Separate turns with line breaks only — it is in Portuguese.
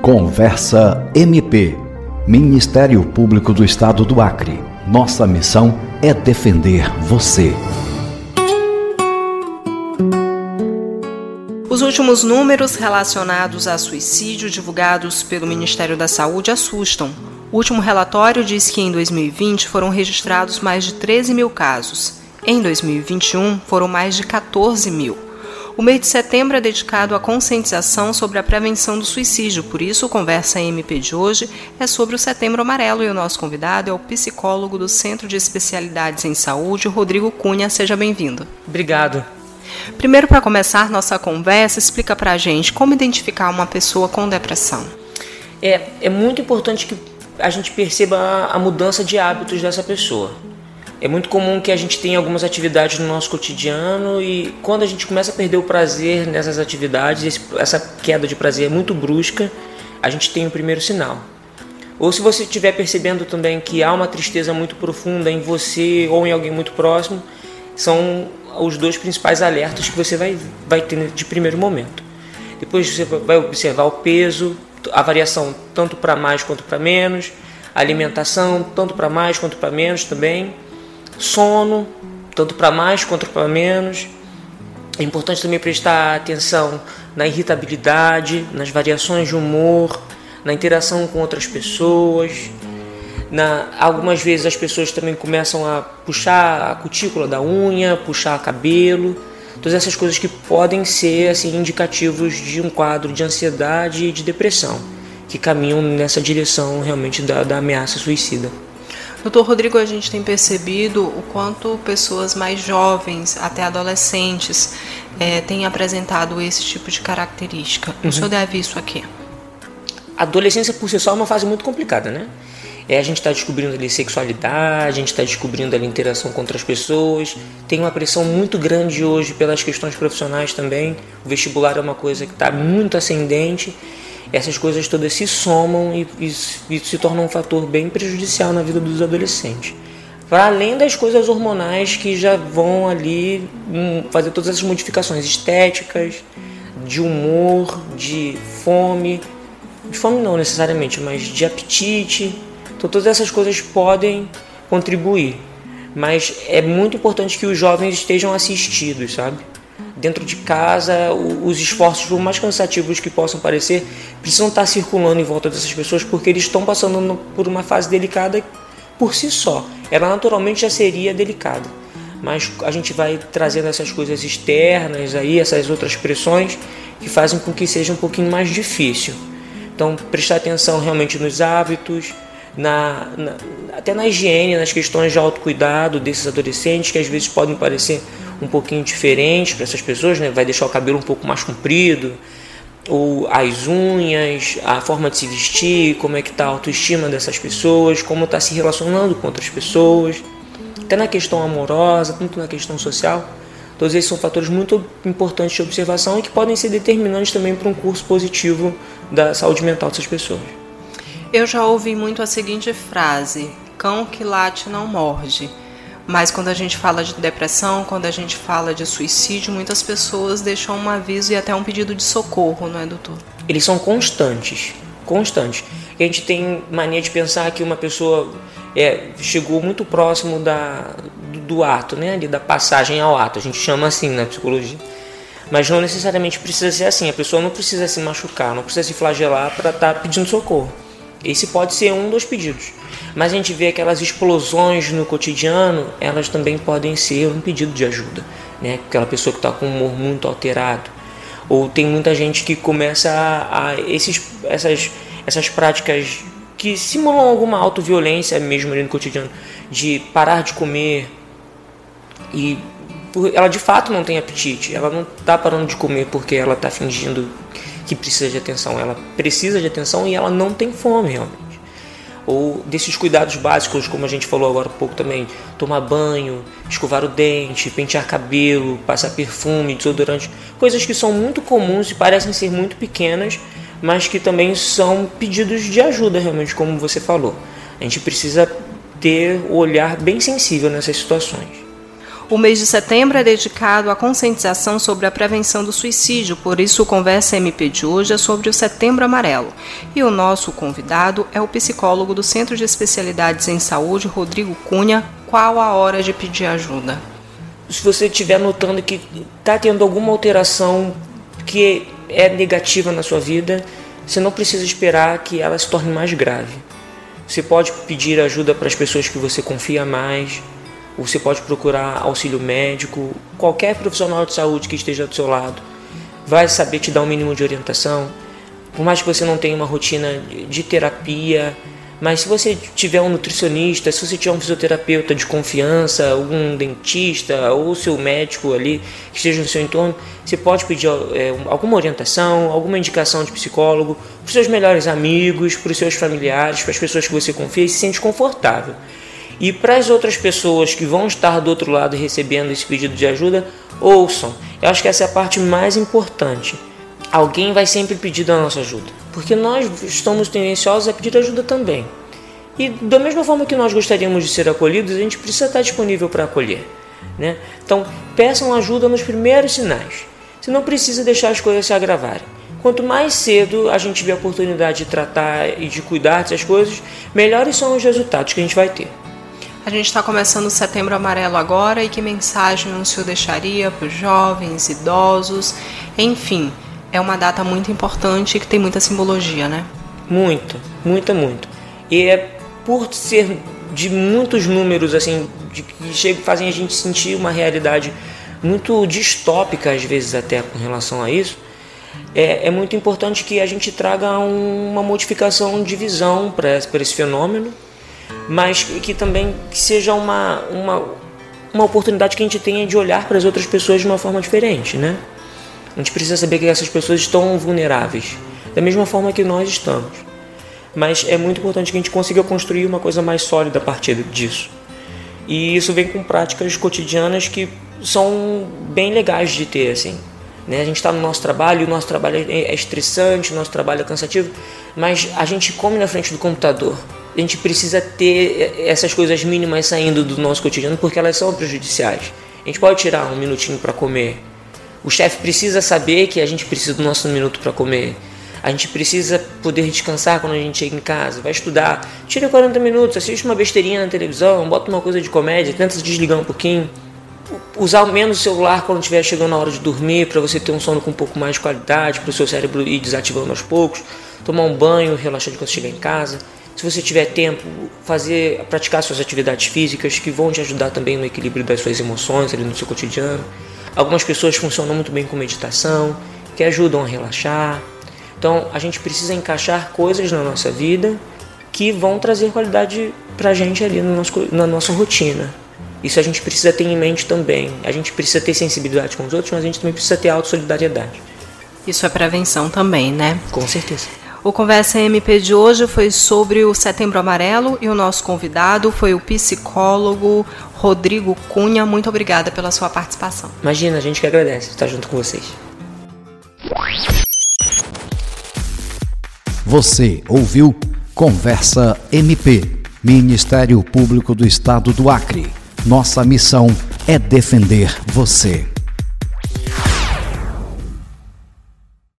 Conversa MP. Ministério Público do Estado do Acre. Nossa missão é defender você.
Os últimos números relacionados a suicídio divulgados pelo Ministério da Saúde assustam. O último relatório diz que em 2020 foram registrados mais de 13 mil casos. Em 2021 foram mais de 14 mil. O mês de setembro é dedicado à conscientização sobre a prevenção do suicídio, por isso o Conversa MP de hoje é sobre o Setembro Amarelo e o nosso convidado é o psicólogo do Centro de Especialidades em Saúde, Rodrigo Cunha. Seja bem-vindo.
Obrigado.
Primeiro, para começar nossa conversa, explica para a gente como identificar uma pessoa com depressão.
É, é muito importante que a gente perceba a mudança de hábitos dessa pessoa. É muito comum que a gente tenha algumas atividades no nosso cotidiano e quando a gente começa a perder o prazer nessas atividades, essa queda de prazer é muito brusca, a gente tem o primeiro sinal. Ou se você estiver percebendo também que há uma tristeza muito profunda em você ou em alguém muito próximo, são os dois principais alertas que você vai, vai ter de primeiro momento. Depois você vai observar o peso, a variação tanto para mais quanto para menos, a alimentação tanto para mais quanto para menos também sono, tanto para mais quanto para menos. É importante também prestar atenção na irritabilidade, nas variações de humor, na interação com outras pessoas. Na, algumas vezes as pessoas também começam a puxar a cutícula da unha, puxar cabelo, todas essas coisas que podem ser assim indicativos de um quadro de ansiedade e de depressão, que caminham nessa direção realmente da, da ameaça suicida.
Doutor Rodrigo, a gente tem percebido o quanto pessoas mais jovens, até adolescentes, é, têm apresentado esse tipo de característica. Uhum. O senhor deve isso aqui?
A adolescência por si só é uma fase muito complicada, né? É, a gente está descobrindo ali sexualidade, a gente está descobrindo ali interação com outras pessoas. Tem uma pressão muito grande hoje pelas questões profissionais também. O vestibular é uma coisa que está muito ascendente essas coisas todas se somam e, e, e se tornam um fator bem prejudicial na vida dos adolescentes. Para além das coisas hormonais que já vão ali hum, fazer todas essas modificações estéticas, de humor, de fome, de fome não necessariamente, mas de apetite. Então todas essas coisas podem contribuir. Mas é muito importante que os jovens estejam assistidos, sabe? Dentro de casa, os esforços, por mais cansativos que possam parecer, precisam estar circulando em volta dessas pessoas porque eles estão passando por uma fase delicada por si só. Ela naturalmente já seria delicada, mas a gente vai trazendo essas coisas externas aí, essas outras pressões que fazem com que seja um pouquinho mais difícil. Então, prestar atenção realmente nos hábitos, na, na, até na higiene, nas questões de autocuidado desses adolescentes que às vezes podem parecer um pouquinho diferente para essas pessoas, né? vai deixar o cabelo um pouco mais comprido, ou as unhas, a forma de se vestir, como é que está a autoestima dessas pessoas, como está se relacionando com outras pessoas, até na questão amorosa, tanto na questão social. Todos esses são fatores muito importantes de observação e que podem ser determinantes também para um curso positivo da saúde mental dessas pessoas.
Eu já ouvi muito a seguinte frase: cão que late não morde. Mas quando a gente fala de depressão, quando a gente fala de suicídio, muitas pessoas deixam um aviso e até um pedido de socorro, não é, doutor?
Eles são constantes, constantes. a gente tem mania de pensar que uma pessoa é, chegou muito próximo da, do, do ato, né, ali, da passagem ao ato. A gente chama assim na psicologia. Mas não necessariamente precisa ser assim. A pessoa não precisa se machucar, não precisa se flagelar para estar tá pedindo socorro. Esse pode ser um dos pedidos. Mas a gente vê aquelas explosões no cotidiano, elas também podem ser um pedido de ajuda. Né? Aquela pessoa que está com o humor muito alterado. Ou tem muita gente que começa a, a esses, essas, essas práticas que simulam alguma autoviolência mesmo ali no cotidiano, de parar de comer e ela de fato não tem apetite, ela não está parando de comer porque ela está fingindo que precisa de atenção, ela precisa de atenção e ela não tem fome realmente ou desses cuidados básicos, como a gente falou agora há pouco também, tomar banho, escovar o dente, pentear cabelo, passar perfume, desodorante, coisas que são muito comuns e parecem ser muito pequenas, mas que também são pedidos de ajuda realmente, como você falou. A gente precisa ter o olhar bem sensível nessas situações.
O mês de setembro é dedicado à conscientização sobre a prevenção do suicídio, por isso o Conversa MP de hoje é sobre o Setembro Amarelo. E o nosso convidado é o psicólogo do Centro de Especialidades em Saúde, Rodrigo Cunha. Qual a hora de pedir ajuda?
Se você estiver notando que está tendo alguma alteração que é negativa na sua vida, você não precisa esperar que ela se torne mais grave. Você pode pedir ajuda para as pessoas que você confia mais, você pode procurar auxílio médico, qualquer profissional de saúde que esteja do seu lado vai saber te dar um mínimo de orientação. Por mais que você não tenha uma rotina de terapia, mas se você tiver um nutricionista, se você tiver um fisioterapeuta de confiança, algum dentista ou seu médico ali que esteja no seu entorno, você pode pedir é, alguma orientação, alguma indicação de psicólogo para os seus melhores amigos, para os seus familiares, para as pessoas que você confia e se sente confortável. E para as outras pessoas que vão estar do outro lado recebendo esse pedido de ajuda, ouçam. Eu acho que essa é a parte mais importante. Alguém vai sempre pedir a nossa ajuda, porque nós estamos tendenciosos a pedir ajuda também. E da mesma forma que nós gostaríamos de ser acolhidos, a gente precisa estar disponível para acolher. Né? Então, peçam ajuda nos primeiros sinais. Você não precisa deixar as coisas se agravarem. Quanto mais cedo a gente tiver a oportunidade de tratar e de cuidar dessas coisas, melhores são os resultados que a gente vai ter.
A gente está começando o Setembro Amarelo agora e que mensagem o senhor deixaria para os jovens, idosos, enfim, é uma data muito importante que tem muita simbologia, né?
Muita, muita, muito. E é por ser de muitos números assim, de, que fazem a gente sentir uma realidade muito distópica às vezes até com relação a isso. É, é muito importante que a gente traga um, uma modificação de visão para esse fenômeno mas que também seja uma, uma, uma oportunidade que a gente tenha de olhar para as outras pessoas de uma forma diferente, né? A gente precisa saber que essas pessoas estão vulneráveis, da mesma forma que nós estamos. Mas é muito importante que a gente consiga construir uma coisa mais sólida a partir disso. E isso vem com práticas cotidianas que são bem legais de ter, assim. Né? A gente está no nosso trabalho, o nosso trabalho é estressante, o nosso trabalho é cansativo, mas a gente come na frente do computador a gente precisa ter essas coisas mínimas saindo do nosso cotidiano porque elas são prejudiciais. A gente pode tirar um minutinho para comer. O chefe precisa saber que a gente precisa do nosso minuto para comer. A gente precisa poder descansar quando a gente chega em casa, vai estudar. Tira 40 minutos, assiste uma besteirinha na televisão, bota uma coisa de comédia, tenta desligar um pouquinho. Usar menos o celular quando estiver chegando na hora de dormir, para você ter um sono com um pouco mais de qualidade, para o seu cérebro ir desativando aos poucos. Tomar um banho, relaxar quando chegar em casa se você tiver tempo, fazer, praticar suas atividades físicas que vão te ajudar também no equilíbrio das suas emoções ali no seu cotidiano. Algumas pessoas funcionam muito bem com meditação, que ajudam a relaxar. Então, a gente precisa encaixar coisas na nossa vida que vão trazer qualidade para a gente ali no nosso, na nossa rotina. Isso a gente precisa ter em mente também. A gente precisa ter sensibilidade com os outros, mas a gente também precisa ter autossolidariedade.
Isso é prevenção também, né?
Com certeza.
O Conversa MP de hoje foi sobre o Setembro Amarelo e o nosso convidado foi o psicólogo Rodrigo Cunha. Muito obrigada pela sua participação.
Imagina, a gente que agradece estar junto com vocês.
Você ouviu Conversa MP, Ministério Público do Estado do Acre. Nossa missão é defender você.